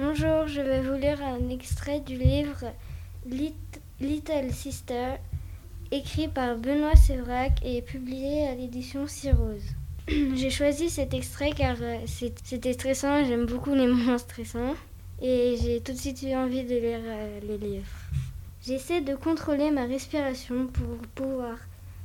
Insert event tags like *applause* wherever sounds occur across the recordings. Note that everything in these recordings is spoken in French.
Bonjour, je vais vous lire un extrait du livre Little Sister, écrit par Benoît Sévrac et publié à l'édition Cirrose. *clears throat* J'ai choisi cet extrait car euh, c'était stressant, j'aime beaucoup les *laughs* moments stressants et j'ai tout de suite eu envie de lire euh, le livre. J'essaie de contrôler ma respiration pour pouvoir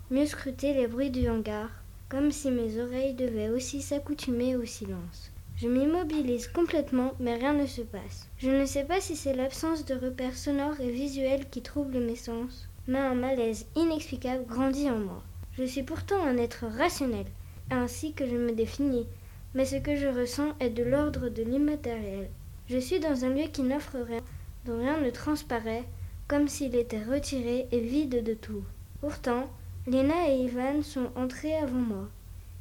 mieux scruter les bruits du hangar, comme si mes oreilles devaient aussi s'accoutumer au silence. Je m'immobilise complètement, mais rien ne se passe. Je ne sais pas si c'est l'absence de repères sonores et visuels qui trouble mes sens, mais un malaise inexplicable grandit en moi. Je suis pourtant un être rationnel, ainsi que je me définis, mais ce que je ressens est de l'ordre de l'immatériel. Je suis dans un lieu qui n'offre rien, dont rien ne transparaît, comme s'il était retiré et vide de tout. Pourtant, Lena et Ivan sont entrés avant moi.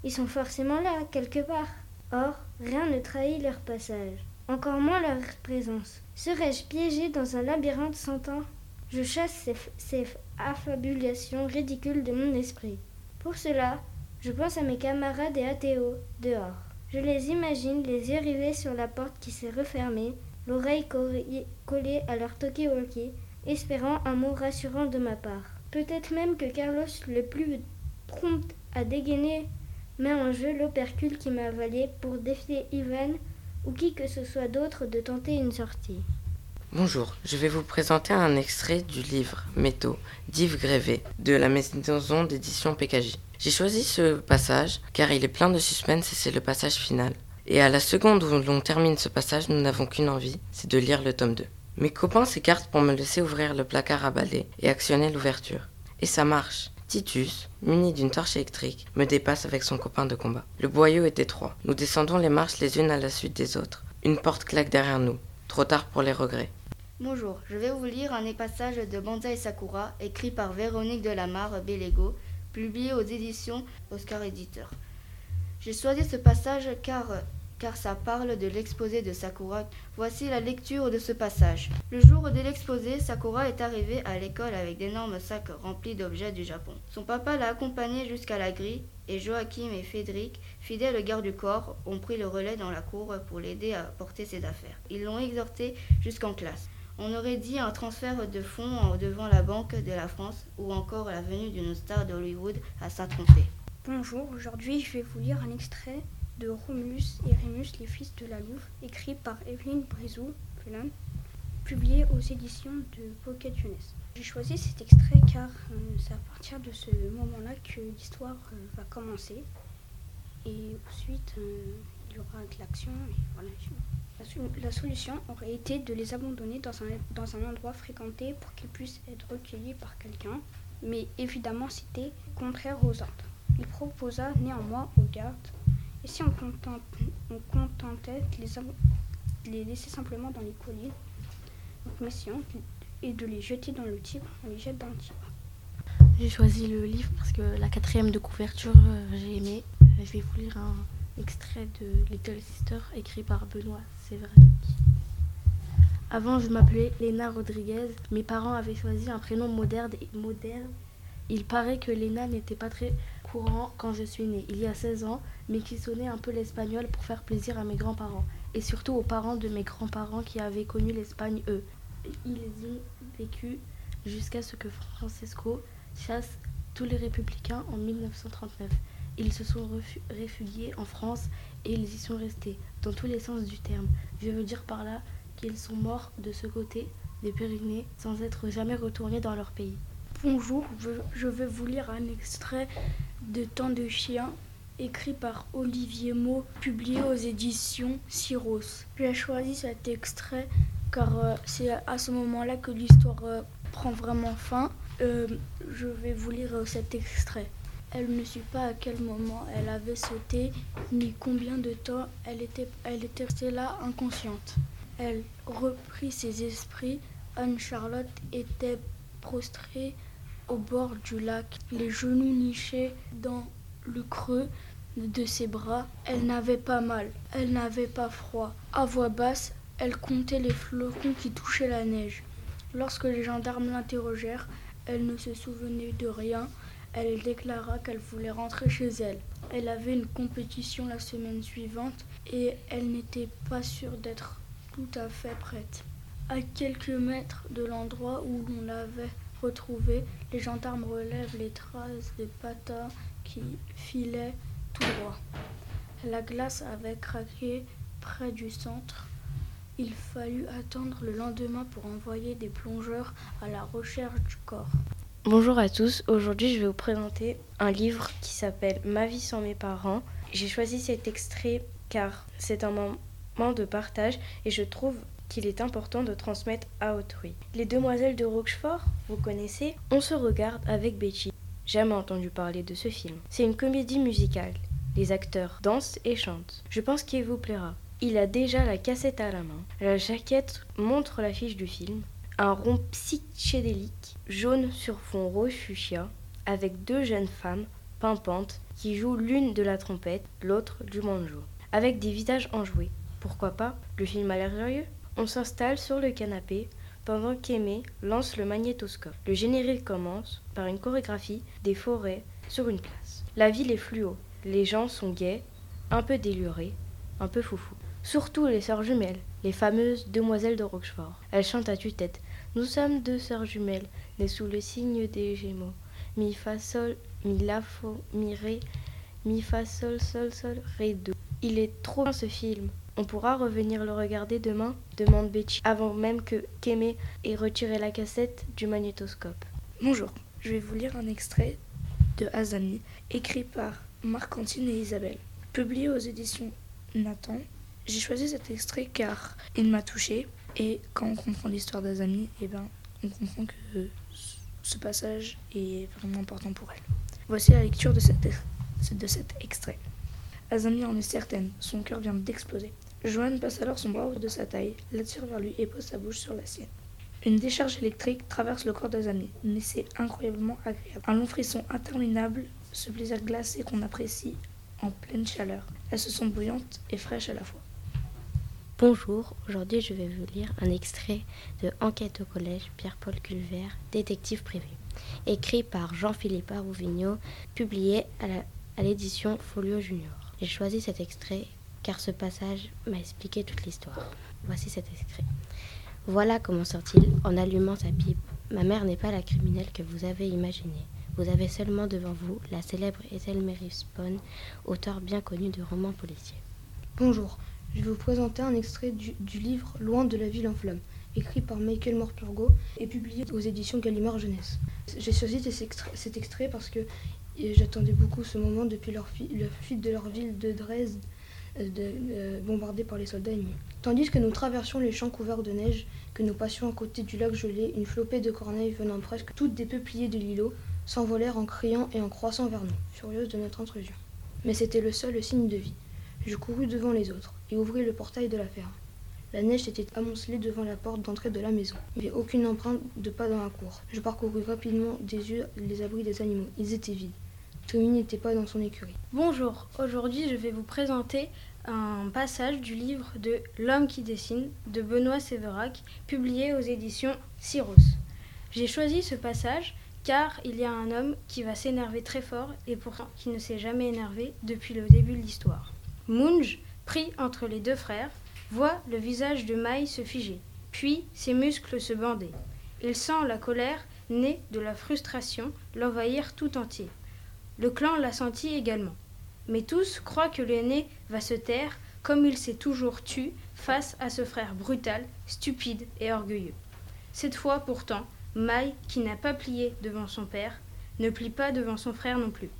Ils sont forcément là, quelque part. Or, rien ne trahit leur passage, encore moins leur présence. Serais-je piégé dans un labyrinthe sans temps? Je chasse ces, affabulations ridicules de mon esprit. Pour cela, je pense à mes camarades et à Théo, dehors. Je les imagine les yeux rivés sur la porte qui s'est refermée, l'oreille collée à leur talkie-walkie, espérant un mot rassurant de ma part. Peut-être même que Carlos, le plus prompt à dégainer met en jeu l'opercule qui m'a avalé pour défier Ivan ou qui que ce soit d'autre de tenter une sortie. Bonjour, je vais vous présenter un extrait du livre Métaux d'Yves Grévé de la maison d'édition PKJ. J'ai choisi ce passage car il est plein de suspense et c'est le passage final. Et à la seconde où l'on termine ce passage, nous n'avons qu'une envie, c'est de lire le tome 2. Mes copains s'écartent pour me laisser ouvrir le placard à balai et actionner l'ouverture. Et ça marche. Titus, muni d'une torche électrique, me dépasse avec son copain de combat. Le boyau est étroit. Nous descendons les marches les unes à la suite des autres. Une porte claque derrière nous. Trop tard pour les regrets. Bonjour, je vais vous lire un passage de Banzai Sakura, écrit par Véronique Delamarre Bellego, publié aux éditions Oscar Éditeur. J'ai choisi ce passage car car ça parle de l'exposé de Sakura. Voici la lecture de ce passage. Le jour de l'exposé, Sakura est arrivée à l'école avec d'énormes sacs remplis d'objets du Japon. Son papa l'a accompagnée jusqu'à la grille et Joachim et Frédéric, fidèles garde du corps, ont pris le relais dans la cour pour l'aider à porter ses affaires. Ils l'ont exhorté jusqu'en classe. On aurait dit un transfert de fonds devant la Banque de la France ou encore la venue d'une star d'Hollywood à saint Bonjour, aujourd'hui je vais vous lire un extrait de Romulus et Rémus, les fils de la Louve, écrit par Evelyne Brizou, publié aux éditions de Pocket Jeunesse. J'ai choisi cet extrait car euh, c'est à partir de ce moment-là que l'histoire euh, va commencer. Et ensuite, euh, il y aura de l'action. Voilà. La, solution aurait été de les abandonner dans un, dans un endroit fréquenté pour qu'ils puissent être recueillis par quelqu'un. Mais évidemment, c'était contraire aux ordres. Il proposa néanmoins aux gardes et si on, contentait de les, laisser simplement dans les collines, donc mission et de les jeter dans le Tibre, on les jette dans le Tibre. J'ai choisi le livre parce que la quatrième de couverture, euh, j'ai aimé. Je vais vous lire un extrait de Little Sister écrit par Benoît Séverac. Avant, je m'appelais Léna Rodriguez. Mes parents avaient choisi un prénom moderne. Il paraît que Léna n'était pas très courant quand je suis née, il y a 16 ans, mais qui sonnait un peu l'espagnol pour faire plaisir à mes grands-parents, et surtout aux parents de mes grands-parents qui avaient connu l'Espagne, eux. Ils ont vécu jusqu'à ce que Francesco chasse tous les républicains en 1939. Ils se sont réfugiés en France et ils y sont restés, dans tous les sens du terme. Je veux dire par là qu'ils sont morts de ce côté des Pyrénées sans être jamais retournés dans leur pays. Bonjour, je vais vous lire un extrait de Temps de chien, écrit par Olivier Maud, publié aux éditions Cyros. J'ai choisi cet extrait car euh, c'est à ce moment-là que l'histoire euh, prend vraiment fin. Euh, je vais vous lire cet extrait. Elle ne sait pas à quel moment elle avait sauté, ni combien de temps elle était, elle était restée là inconsciente. Elle reprit ses esprits. Anne-Charlotte était prostrée au bord du lac, les genoux nichés dans le creux de ses bras. Elle n'avait pas mal, elle n'avait pas froid. À voix basse, elle comptait les flocons qui touchaient la neige. Lorsque les gendarmes l'interrogèrent, elle ne se souvenait de rien. Elle déclara qu'elle voulait rentrer chez elle. Elle avait une compétition la semaine suivante et elle n'était pas sûre d'être tout à fait prête. À quelques mètres de l'endroit où on l'avait retrouvée, les gendarmes relèvent les traces des patins qui filaient tout droit. La glace avait craqué près du centre. Il fallut attendre le lendemain pour envoyer des plongeurs à la recherche du corps. Bonjour à tous, aujourd'hui je vais vous présenter un livre qui s'appelle Ma vie sans mes parents. J'ai choisi cet extrait car c'est un moment de partage et je trouve qu'il est important de transmettre à autrui. Les demoiselles de Rochefort, vous connaissez On se regarde avec Betty. Jamais entendu parler de ce film. C'est une comédie musicale. Les acteurs dansent et chantent. Je pense qu'il vous plaira. Il a déjà la cassette à la main. La jaquette montre l'affiche du film. Un rond psychédélique, jaune sur fond rose fuchsia, avec deux jeunes femmes pimpantes qui jouent l'une de la trompette, l'autre du banjo, avec des visages enjoués. Pourquoi pas? Le film a l'air joyeux On s'installe sur le canapé pendant qu'Aimé lance le magnétoscope. Le générique commence par une chorégraphie des forêts sur une place. La ville est fluo, les gens sont gais, un peu délurés, un peu foufou. Surtout les sœurs jumelles, les fameuses demoiselles de Rochefort. Elles chantent à tue-tête. Nous sommes deux sœurs jumelles, nées sous le signe des Gémeaux. Mi fa sol, mi la fo, mi ré, mi fa sol sol sol ré do. Il est trop bien ce film. On pourra revenir le regarder demain demande Betty, avant même que Kémé ait retiré la cassette du magnétoscope. Bonjour, je vais vous lire un extrait de Azami, écrit par Marc-Antine et Isabelle, publié aux éditions Nathan j'ai choisi cet extrait car il m'a touché et quand on comprend l'histoire d'Azami, eh ben, on comprend que ce passage est vraiment important pour elle. Voici la lecture de, de cet extrait. Azami en est certaine, son cœur vient d'exploser. Joanne passe alors son bras de sa taille, l'attire vers lui et pose sa bouche sur la sienne. Une décharge électrique traverse le corps d'Azami, mais c'est incroyablement agréable. Un long frisson interminable, ce plaisir glacé qu'on apprécie en pleine chaleur. Elles se sont bouillantes et fraîches à la fois. Bonjour, aujourd'hui je vais vous lire un extrait de Enquête au collège Pierre-Paul Culvert, détective privé, écrit par Jean-Philippe Arouvigno, publié à l'édition Folio Junior. J'ai choisi cet extrait car ce passage m'a expliqué toute l'histoire. Voici cet extrait. Voilà comment sort-il en allumant sa pipe. Ma mère n'est pas la criminelle que vous avez imaginée. Vous avez seulement devant vous la célèbre Ethel Mary Spawn, auteur bien connu de romans policiers. Bonjour, je vais vous présenter un extrait du, livre Loin de la ville en flammes, écrit par Michael Morpurgo et publié aux éditions Gallimard Jeunesse. J'ai choisi cet extrait parce que j'attendais beaucoup ce moment depuis leur, fuite de leur ville de Dresde, euh, euh, bombardée par les soldats ennemis. Tandis que nous traversions les champs couverts de neige, que nous passions à côté du lac gelé, une flopée de corneilles venant presque toutes des peupliers de l'îlot s'envolèrent en criant et en croissant vers nous, furieuses de notre intrusion. Mais c'était le seul signe de vie. Je courus devant les autres et ouvris le portail de la ferme. La neige était amoncelée devant la porte d'entrée de la maison. Avait aucune empreinte de pas dans la cour. Je parcourus rapidement des yeux les abris des animaux. Ils étaient vides. N'était pas dans son écurie. Bonjour, aujourd'hui je vais vous présenter un passage du livre de L'homme qui dessine de Benoît Séverac, publié aux éditions Cyros. J'ai choisi ce passage car il y a un homme qui va s'énerver très fort et pourtant qui ne s'est jamais énervé depuis le début de l'histoire. Munj, pris entre les deux frères, voit le visage de Maï se figer, puis ses muscles se bander. Il sent la colère, née de la frustration, l'envahir tout entier. Le clan l'a senti également. Mais tous croient que l'aîné va se taire comme il s'est toujours tu face à ce frère brutal, stupide et orgueilleux. Cette fois pourtant, Maï, qui n'a pas plié devant son père, ne plie pas devant son frère non plus.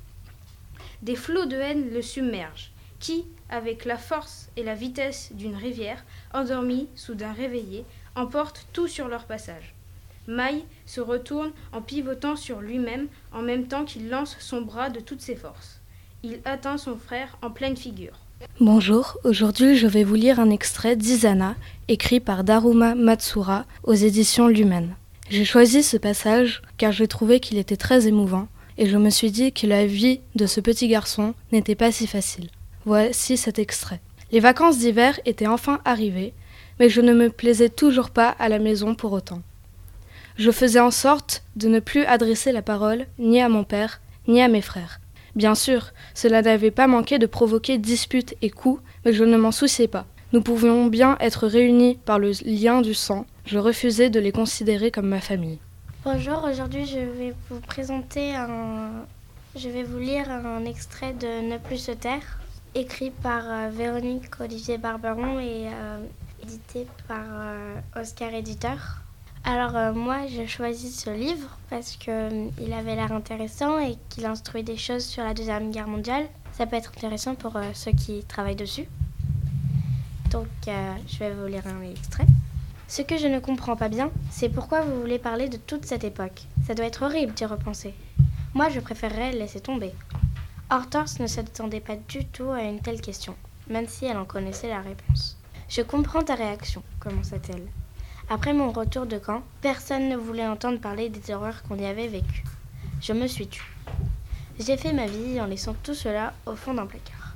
Des flots de haine le submergent qui, avec la force et la vitesse d'une rivière, endormie, soudain réveillée, emportent tout sur leur passage. Maï se retourne en pivotant sur lui-même en même temps qu'il lance son bras de toutes ses forces. Il atteint son frère en pleine figure. Bonjour, aujourd'hui je vais vous lire un extrait d'Isana, écrit par Daruma Matsura aux éditions Lumen. J'ai choisi ce passage car j'ai trouvé qu'il était très émouvant et je me suis dit que la vie de ce petit garçon n'était pas si facile. Voici cet extrait. Les vacances d'hiver étaient enfin arrivées, mais je ne me plaisais toujours pas à la maison pour autant. Je faisais en sorte de ne plus adresser la parole ni à mon père, ni à mes frères. Bien sûr, cela n'avait pas manqué de provoquer disputes et coups, mais je ne m'en souciais pas. Nous pouvions bien être réunis par le lien du sang. Je refusais de les considérer comme ma famille. Bonjour, aujourd'hui je vais vous présenter un... Je vais vous lire un extrait de Ne plus se taire, écrit par euh, Véronique Olivier Barberon et euh, édité par euh, Oscar Éditeur. Alors euh, moi j'ai choisi ce livre parce qu'il euh, avait l'air intéressant et qu'il instruit des choses sur la Deuxième Guerre mondiale. Ça peut être intéressant pour euh, ceux qui travaillent dessus. Donc je vais vous lire un extrait. Ce que je ne comprends pas bien, c'est pourquoi vous voulez parler de toute cette époque. Ça doit être horrible d'y repenser. Moi je préférerais laisser tomber. Hortense ne s'attendait pas du tout à une telle question, même si elle en connaissait la réponse. Je comprends ta réaction, commença-t-elle. Après mon retour de camp, personne ne voulait entendre parler des horreurs qu'on y avait vécues. Je me suis tue. J'ai fait ma vie en laissant tout cela au fond d'un placard.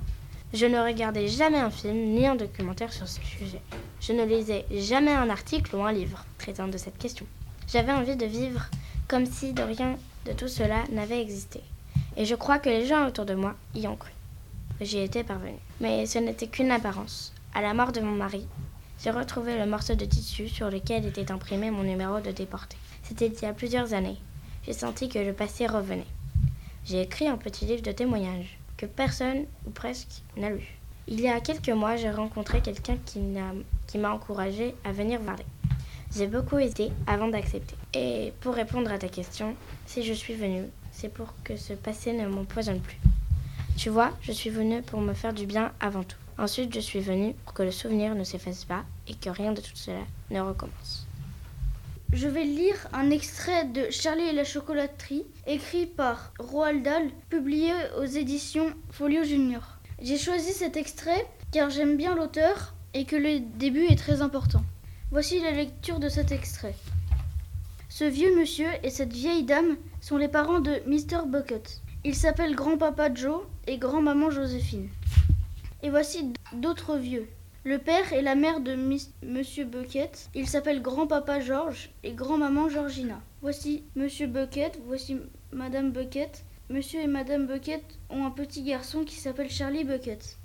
Je ne regardais jamais un film ni un documentaire sur ce sujet. Je ne lisais jamais un article ou un livre traitant de cette question. J'avais envie de vivre comme si de rien de tout cela n'avait existé. Et je crois que les gens autour de moi y ont cru. J'y étais parvenue. Mais ce n'était qu'une apparence. À la mort de mon mari, j'ai retrouvé le morceau de tissu sur lequel était imprimé mon numéro de déporté. C'était il y a plusieurs années. J'ai senti que le passé revenait. J'ai écrit un petit livre de témoignages que personne, ou presque, n'a lu. Il y a quelques mois, j'ai rencontré quelqu'un qui m'a, encouragé à venir parler. J'ai beaucoup hésité avant d'accepter. Et pour répondre à ta question, si je suis venue, c'est pour que ce passé ne m'empoisonne plus. Tu vois, je suis venue pour me faire du bien avant tout. Ensuite, je suis venue pour que le souvenir ne s'efface pas et que rien de tout cela ne recommence. Je vais lire un extrait de Charlie et la chocolaterie, écrit par Roald Dahl, publié aux éditions Folio Junior. J'ai choisi cet extrait car j'aime bien l'auteur et que le début est très important. Voici la lecture de cet extrait. Ce vieux monsieur et cette vieille dame sont les parents de Mr. Bucket. Ils s'appellent grand-papa Joe et grand-maman Joséphine. Et voici d'autres vieux. Le père et la mère de Miss- Monsieur Bucket. Ils s'appellent grand-papa George et grand-maman Georgina. Voici Monsieur Bucket, voici Madame Bucket. Monsieur et Madame Bucket ont un petit garçon qui s'appelle Charlie Bucket.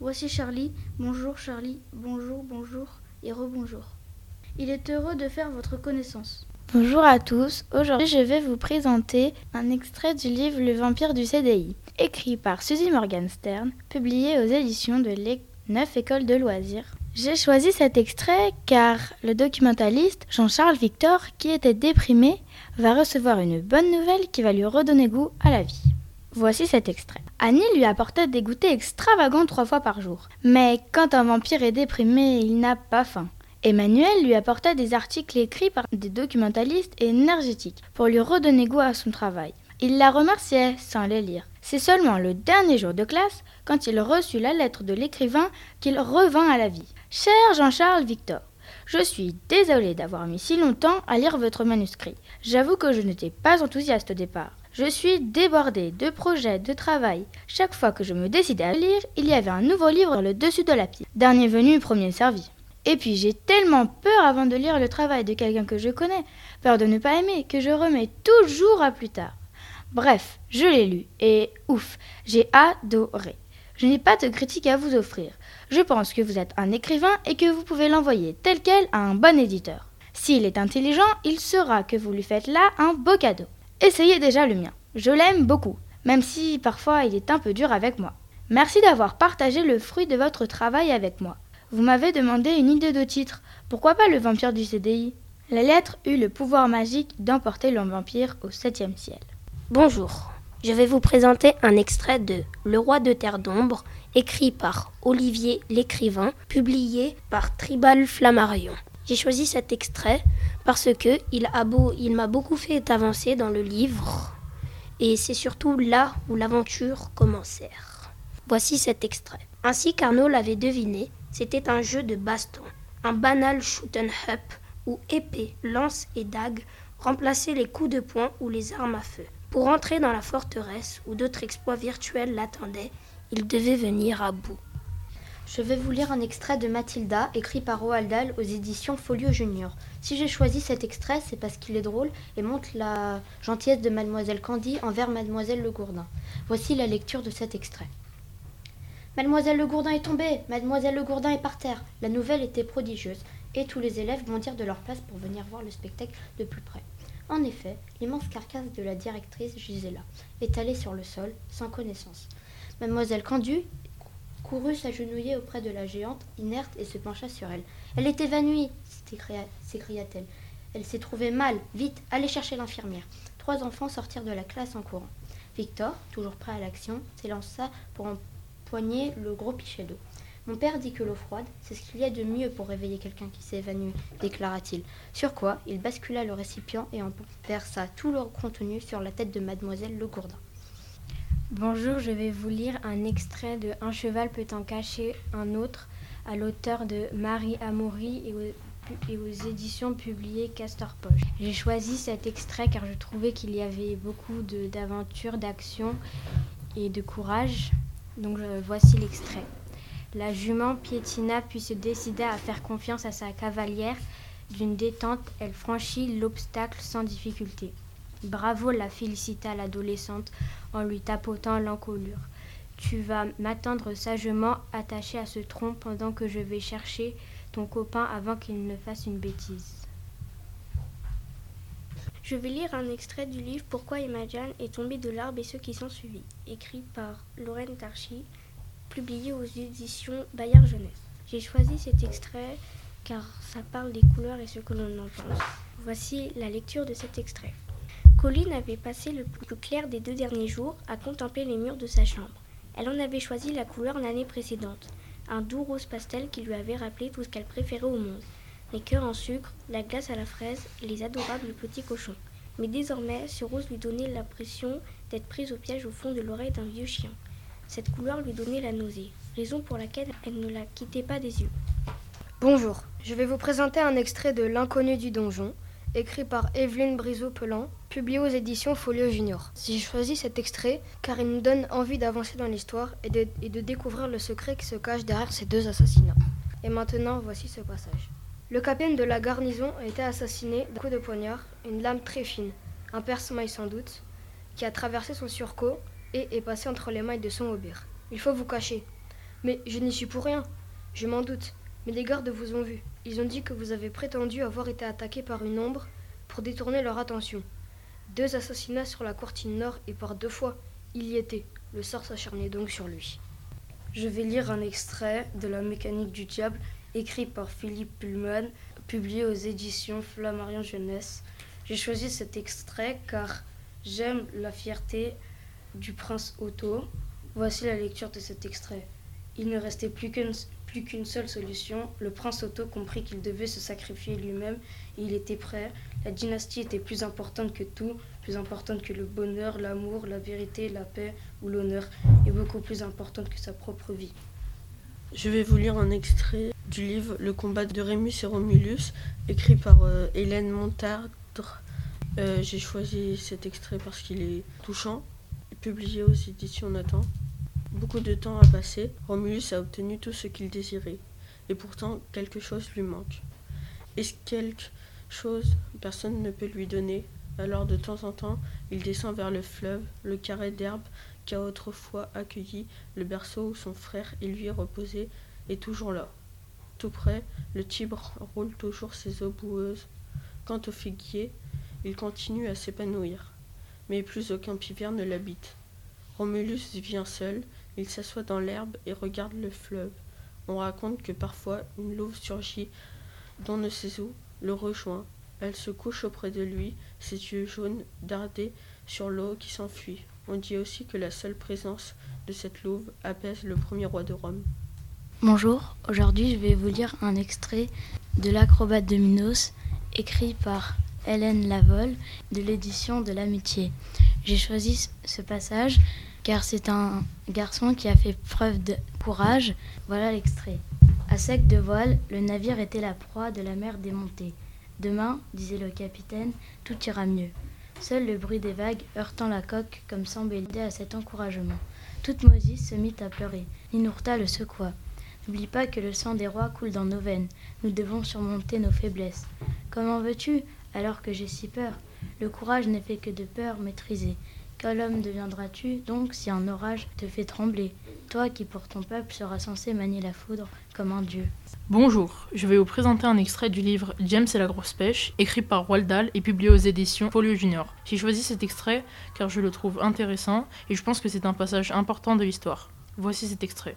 Voici Charlie. Bonjour Charlie. Bonjour, bonjour et rebonjour. Il est heureux de faire votre connaissance. Bonjour à tous, aujourd'hui je vais vous présenter un extrait du livre Le vampire du CDI, écrit par Suzy Morgenstern, publié aux éditions de Les Neuf Écoles de loisirs. J'ai choisi cet extrait car le documentaliste Jean-Charles Victor, qui était déprimé, va recevoir une bonne nouvelle qui va lui redonner goût à la vie. Voici cet extrait. Annie lui apportait des goûters extravagants trois fois par jour. Mais quand un vampire est déprimé, il n'a pas faim. Emmanuel lui apporta des articles écrits par des documentalistes énergétiques pour lui redonner goût à son travail. Il la remerciait sans les lire. C'est seulement le dernier jour de classe, quand il reçut la lettre de l'écrivain, qu'il revint à la vie. Cher Jean-Charles Victor, je suis désolé d'avoir mis si longtemps à lire votre manuscrit. J'avoue que je n'étais pas enthousiaste au départ. Je suis débordé de projets, de travail. Chaque fois que je me décidais à lire, il y avait un nouveau livre dans le dessus de la pile. Dernier venu, premier servi. Et puis j'ai tellement peur avant de lire le travail de quelqu'un que je connais, peur de ne pas aimer, que je remets toujours à plus tard. Bref, je l'ai lu et ouf, j'ai adoré. Je n'ai pas de critique à vous offrir. Je pense que vous êtes un écrivain et que vous pouvez l'envoyer tel quel à un bon éditeur. S'il est intelligent, il saura que vous lui faites là un beau cadeau. Essayez déjà le mien. Je l'aime beaucoup, même si parfois il est un peu dur avec moi. Merci d'avoir partagé le fruit de votre travail avec moi. Vous m'avez demandé une idée de titre. Pourquoi pas le vampire du CDI La lettre eut le pouvoir magique d'emporter le vampire au septième ciel. Bonjour, je vais vous présenter un extrait de Le roi de terre d'ombre, écrit par Olivier l'écrivain, publié par Tribal Flammarion. J'ai choisi cet extrait parce que il m'a beaucoup fait avancer dans le livre et c'est surtout là où l'aventure commençait. Voici cet extrait. Ainsi qu'Arnaud l'avait deviné, c'était un jeu de baston, un banal shoot 'em up où épée, lance et dague remplaçaient les coups de poing ou les armes à feu. Pour entrer dans la forteresse où d'autres exploits virtuels l'attendaient, il devait venir à bout. Je vais vous lire un extrait de Mathilda, écrit par Roald Dahl aux éditions Folio Junior. Si j'ai choisi cet extrait, c'est parce qu'il est drôle et montre la gentillesse de Mademoiselle Candy envers Mademoiselle Le Gourdin. Voici la lecture de cet extrait. Mademoiselle Le Gourdin est tombée Mademoiselle Le Gourdin est par terre La nouvelle était prodigieuse, et tous les élèves bondirent de leur place pour venir voir le spectacle de plus près. En effet, l'immense carcasse de la directrice gisait là, étalée sur le sol, sans connaissance. Mademoiselle Candu courut s'agenouiller auprès de la géante, inerte, et se pencha sur elle. Elle est évanouie s'écria-t-elle. Elle s'est trouvée mal. Vite, allez chercher l'infirmière. Trois enfants sortirent de la classe en courant. Victor, toujours prêt à l'action, s'élança pour empoigner le gros pichet d'eau. Mon père dit que l'eau froide, c'est ce qu'il y a de mieux pour réveiller quelqu'un qui s'est évanoui, déclara-t-il. Sur quoi, il bascula le récipient et en versa tout le contenu sur la tête de mademoiselle Le Gourdin. Bonjour, je vais vous lire un extrait de Un cheval peut en cacher un autre à l'auteur de Marie Amoury et et aux éditions publiées Castor Poche. J'ai choisi cet extrait car je trouvais qu'il y avait beaucoup d'aventures, d'action et de courage. Donc voici l'extrait. La jument piétina puis se décida à faire confiance à sa cavalière. D'une détente, elle franchit l'obstacle sans difficulté. Bravo, la félicita l'adolescente en lui tapotant l'encolure. Tu vas m'attendre sagement attaché à ce tronc pendant que je vais chercher ton copain avant qu'il ne fasse une bêtise. Je vais lire un extrait du livre Pourquoi Imogen est tombée de l'arbre et ceux qui sont suivis, écrit par Lorraine Tarchy, publié aux éditions Bayard Jeunesse. J'ai choisi cet extrait car ça parle des couleurs et ce que l'on en pense. Voici la lecture de cet extrait. Colline avait passé le plus clair des deux derniers jours à contempler les murs de sa chambre. Elle en avait choisi la couleur l'année précédente un doux rose pastel qui lui avait rappelé tout ce qu'elle préférait au monde les cœurs en sucre, la glace à la fraise et les adorables petits cochons. Mais désormais, ce rose lui donnait l'impression d'être prise au piège au fond de l'oreille d'un vieux chien. Cette couleur lui donnait la nausée, raison pour laquelle elle ne la quittait pas des yeux. Bonjour, je vais vous présenter un extrait de L'inconnu du donjon, écrit par Evelyne Briseau-Pelan, publié aux éditions Folio Junior. J'ai choisi cet extrait car il nous donne envie d'avancer dans l'histoire et de, et de découvrir le secret qui se cache derrière ces deux assassinats. Et maintenant, voici ce passage. Le capitaine de la garnison a été assassiné d'un coup de poignard, une lame très fine, un perce-maille sans doute, qui a traversé son surcot et est passé entre les mailles de son aubire. Il faut vous cacher. Mais je n'y suis pour rien. Je m'en doute. Mais des gardes vous ont vu. Ils ont dit que vous avez prétendu avoir été attaqué par une ombre pour détourner leur attention. Deux assassinats sur la courtine nord et par deux fois, il y était. Le sort s'acharnait donc sur lui. Je vais lire un extrait de La mécanique du diable, écrit par Philippe Pullman, publié aux éditions Flammarion Jeunesse. J'ai choisi cet extrait car j'aime la fierté du prince Otto. Voici la lecture de cet extrait. Il ne restait plus qu'une plus qu'une seule solution. Le prince Otto comprit qu'il devait se sacrifier lui-même et il était prêt. La dynastie était plus importante que tout, plus importante que le bonheur, l'amour, la vérité, la paix ou l'honneur, et beaucoup plus importante que sa propre vie. Je vais vous lire un extrait du livre Le combat de Rémus et Romulus, écrit par euh, Hélène Montardre. Euh, j'ai choisi cet extrait parce qu'il est touchant, publié aux éditions Nathan. Beaucoup de temps a passé, Romulus a obtenu tout ce qu'il désirait, et pourtant quelque chose lui manque. Est-ce quelque chose personne ne peut lui donner? Alors de temps en temps, il descend vers le fleuve, le carré d'herbe qu'a autrefois accueilli le berceau où son frère et lui reposaient, est toujours là. Tout près, le Tibre roule toujours ses eaux boueuses. Quant au figuier, il continue à s'épanouir, mais plus aucun pivert ne l'habite. Romulus vient seul, il s'assoit dans l'herbe et regarde le fleuve. On raconte que parfois une louve surgit d'on ne sait où, le rejoint. Elle se couche auprès de lui, ses yeux jaunes dardés sur l'eau qui s'enfuit. On dit aussi que la seule présence de cette louve apaise le premier roi de Rome. Bonjour, aujourd'hui je vais vous lire un extrait de L'acrobate de Minos, écrit par Hélène Lavol de l'édition de l'amitié. J'ai choisi ce passage car c'est un garçon qui a fait preuve de courage. Voilà l'extrait. À sec de voile, le navire était la proie de la mer démontée. Demain, disait le capitaine, tout ira mieux. Seul le bruit des vagues heurtant la coque comme s'embellir à cet encouragement. Toute Mosis se mit à pleurer. Ninourta le secoua. N'oublie pas que le sang des rois coule dans nos veines. Nous devons surmonter nos faiblesses. Comment veux-tu, alors que j'ai si peur Le courage n'est fait que de peur maîtrisée Quel homme deviendras-tu donc si un orage te fait trembler? Toi qui pour ton peuple seras censé manier la foudre comme un dieu. Bonjour, je vais vous présenter un extrait du livre James et la grosse pêche, écrit par Roald et publié aux éditions Folio Junior. J'ai choisi cet extrait car je le trouve intéressant et je pense que c'est un passage important de l'histoire. Voici cet extrait.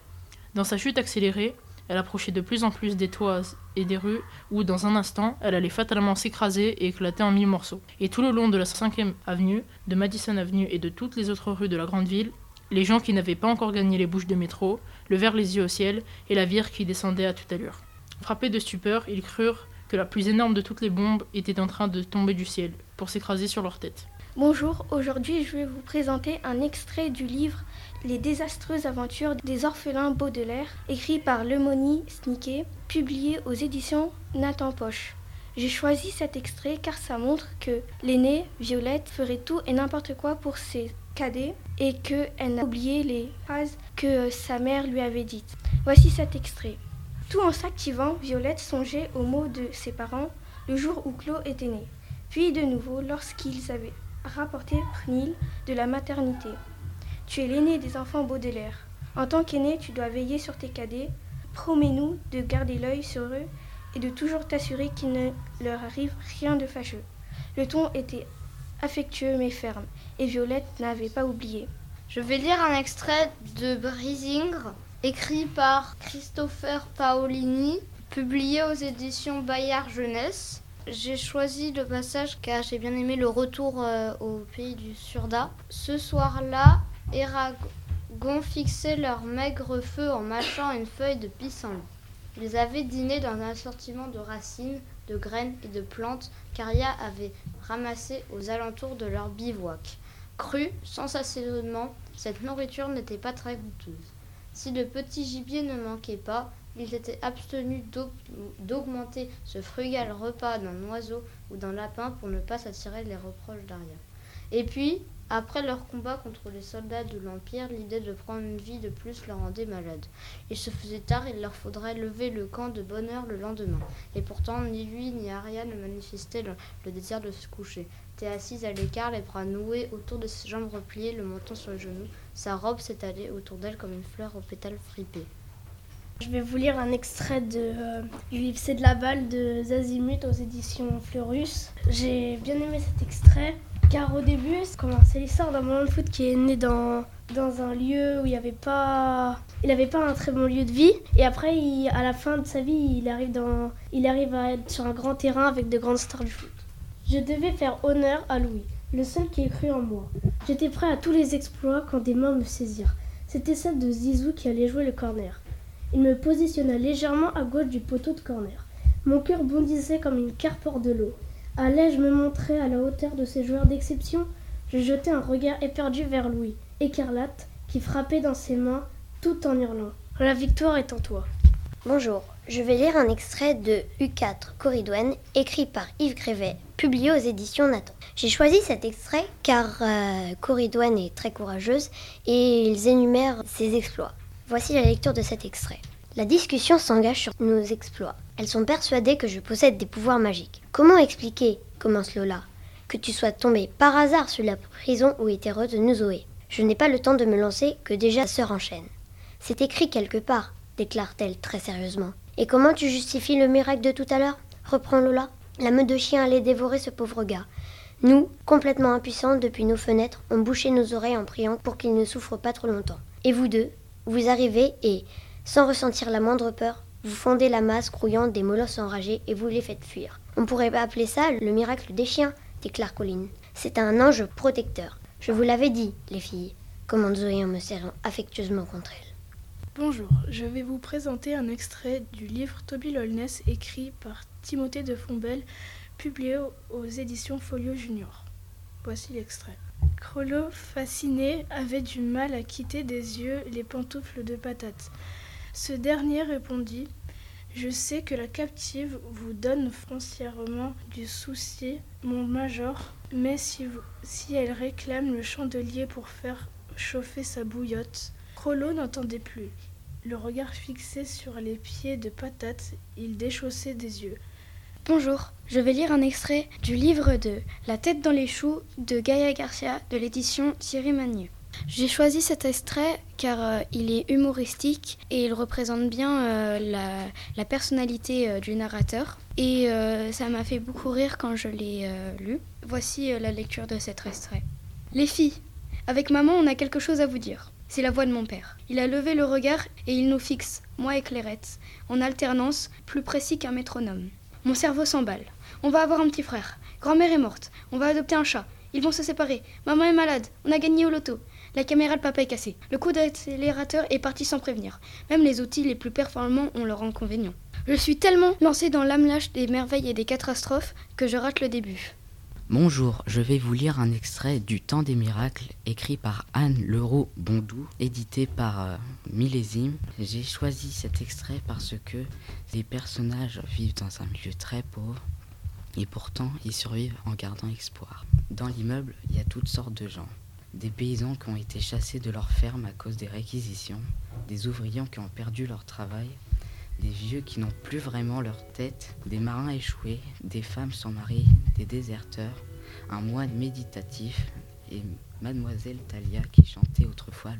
Dans sa chute accélérée, elle approchait de plus en plus des toits et des rues où, dans un instant, elle allait fatalement s'écraser et éclater en mille morceaux. Et tout le long de la 5e avenue, de Madison Avenue et de toutes les autres rues de la grande ville, les gens qui n'avaient pas encore gagné les bouches de métro levèrent les yeux au ciel et la virent qui descendait à toute allure. Frappés de stupeur, ils crurent que la plus énorme de toutes les bombes était en train de tomber du ciel pour s'écraser sur leur tête. Bonjour, aujourd'hui je vais vous présenter un extrait du livre Les désastreuses aventures des orphelins Baudelaire, écrit par Lemony Snicket, publié aux éditions Nathan Poche. J'ai choisi cet extrait car ça montre que l'aînée, Violette, ferait tout et n'importe quoi pour ses cadets et qu'elle n'a oublié les phrases que sa mère lui avait dites. Voici cet extrait. Tout en s'activant, Violette songeait aux mots de ses parents le jour où Claude était né, puis de nouveau lorsqu'ils avaient rapporté Pernil de la maternité. Tu es l'aîné des enfants Baudelaire. En tant qu'aîné, tu dois veiller sur tes cadets. Promets-nous de garder l'œil sur eux et de toujours t'assurer qu'il ne leur arrive rien de fâcheux. Le ton était affectueux mais ferme, et Violette n'avait pas oublié. Je vais lire un extrait de Brisingre, écrit par Christopher Paolini, publié aux éditions Bayard Jeunesse. J'ai choisi le passage car j'ai bien aimé le retour euh, au pays du Surda. Ce soir-là, Eragon fixait leur maigre feu en mâchant une feuille de pissenlit. Ils avaient dîné dans un assortiment de racines, de graines et de plantes qu'Aria avait ramassées aux alentours de leur bivouac. Crue, sans assaisonnement, cette nourriture n'était pas très goûteuse. Si le petit gibier ne manquait pas, ils étaient abstenus d'augmenter ce frugal repas d'un oiseau ou d'un lapin pour ne pas s'attirer les reproches d'Aria. Et puis, après leur combat contre les soldats de l'Empire, l'idée de prendre une vie de plus leur rendait malade. Il se faisait tard, il leur faudrait lever le camp de bonne heure le lendemain. Et pourtant, ni lui ni Aria ne manifestaient le, le désir de se coucher. Était assise à l'écart, les bras noués autour de ses jambes repliées, le menton sur les genoux. Sa robe s'étalait autour d'elle comme une fleur aux pétales fripés. Je vais vous lire un extrait de, euh, C'est de la balle de Zazimut aux éditions Fleurus. J'ai bien aimé cet extrait car au début, c'est l'histoire d'un moment de foot qui est né dans, dans un lieu où il n'y avait pas il n'avait pas un très bon lieu de vie et après il, à la fin de sa vie il arrive dans il arrive à être sur un grand terrain avec de grandes stars du foot. Je devais faire honneur à Louis, le seul qui ait cru en moi. J'étais prêt à tous les exploits quand des mains me saisirent. C'était celle de Zizou qui allait jouer le corner. Il me positionna légèrement à gauche du poteau de corner. Mon cœur bondissait comme une carpe hors de l'eau. Allais-je me montrer à la hauteur de ces joueurs d'exception Je jetai un regard éperdu vers Louis, écarlate, qui frappait dans ses mains tout en hurlant. La victoire est en toi. Bonjour, je vais lire un extrait de U4 Corridouane, écrit par Yves Grévet, publié aux éditions Nathan. J'ai choisi cet extrait car euh, est très courageuse et ils énumèrent ses exploits. Voici la lecture de cet extrait. La discussion s'engage sur nos exploits. Elles sont persuadées que je possède des pouvoirs magiques. Comment expliquer, commence Lola, que tu sois tombée par hasard sur la prison où était retenue Zoé? Je n'ai pas le temps de me lancer que déjà la sœur enchaîne. C'est écrit quelque part, déclare-t-elle très sérieusement. Et comment tu justifies le miracle de tout à l'heure? Reprend Lola. La meute de chiens allait dévorer ce pauvre gars. Nous, complètement impuissants depuis nos fenêtres, on bouchait nos oreilles en priant pour qu'il ne souffre pas trop longtemps. Et vous deux, vous arrivez et, sans ressentir la moindre peur, vous fondez la masse grouillante des molosses enragés et vous les faites fuir. On pourrait appeler ça le miracle des chiens, déclare Colline. C'est un ange protecteur. Je vous l'avais dit, les filles, commande Zoé en me serrant affectueusement contre elle. Bonjour, je vais vous présenter un extrait du livre Toby Lolness écrit par Timothée de Fombelle, publié aux éditions Folio Junior. Voici l'extrait. Crollo, fasciné, avait du mal à quitter des yeux les pantoufles de patate. Ce dernier répondit Je sais que la captive vous donne foncièrement du souci, mon major, mais si, si elle réclame le chandelier pour faire chauffer sa bouillotte. Crollo n'entendait plus. Le regard fixé sur les pieds de patate, il déchaussait des yeux. Bonjour, je vais lire un extrait du livre de La tête dans les choux de Gaia Garcia de l'édition Thierry Magneux. J'ai choisi cet extrait car euh, il est humoristique et il représente bien euh, la, la, personnalité euh, du narrateur. Et ça m'a fait beaucoup rire quand je l'ai lu. Voici la lecture de cet extrait. Les filles, avec maman, on a quelque chose à vous dire. C'est la voix de mon père. Il a levé le regard et il nous fixe, moi et Clairette, en alternance, plus précis qu'un métronome. Mon cerveau s'emballe. On va avoir un petit frère. Grand-mère est morte. On va adopter un chat. Ils vont se séparer. Maman est malade. On a gagné au loto. La caméra de papa est cassée. Le coup d'accélérateur est parti sans prévenir. Même les outils les plus performants ont leurs inconvénients. Je suis tellement lancé dans l'âme des merveilles et des catastrophes que je rate le début. Bonjour, je vais vous lire un extrait du Temps des miracles écrit par Anne Leroux Bondou, édité par euh, Millésime. J'ai choisi cet extrait parce que les personnages vivent dans un milieu très pauvre et pourtant ils survivent en gardant espoir. Dans l'immeuble, il y a toutes sortes de gens des paysans qui ont été chassés de leurs fermes à cause des réquisitions, des ouvriers qui ont perdu leur travail, des vieux qui n'ont plus vraiment leur tête, des marins échoués, des femmes sans mari, des déserteurs, un moine méditatif et mademoiselle Talia qui chantait autrefois à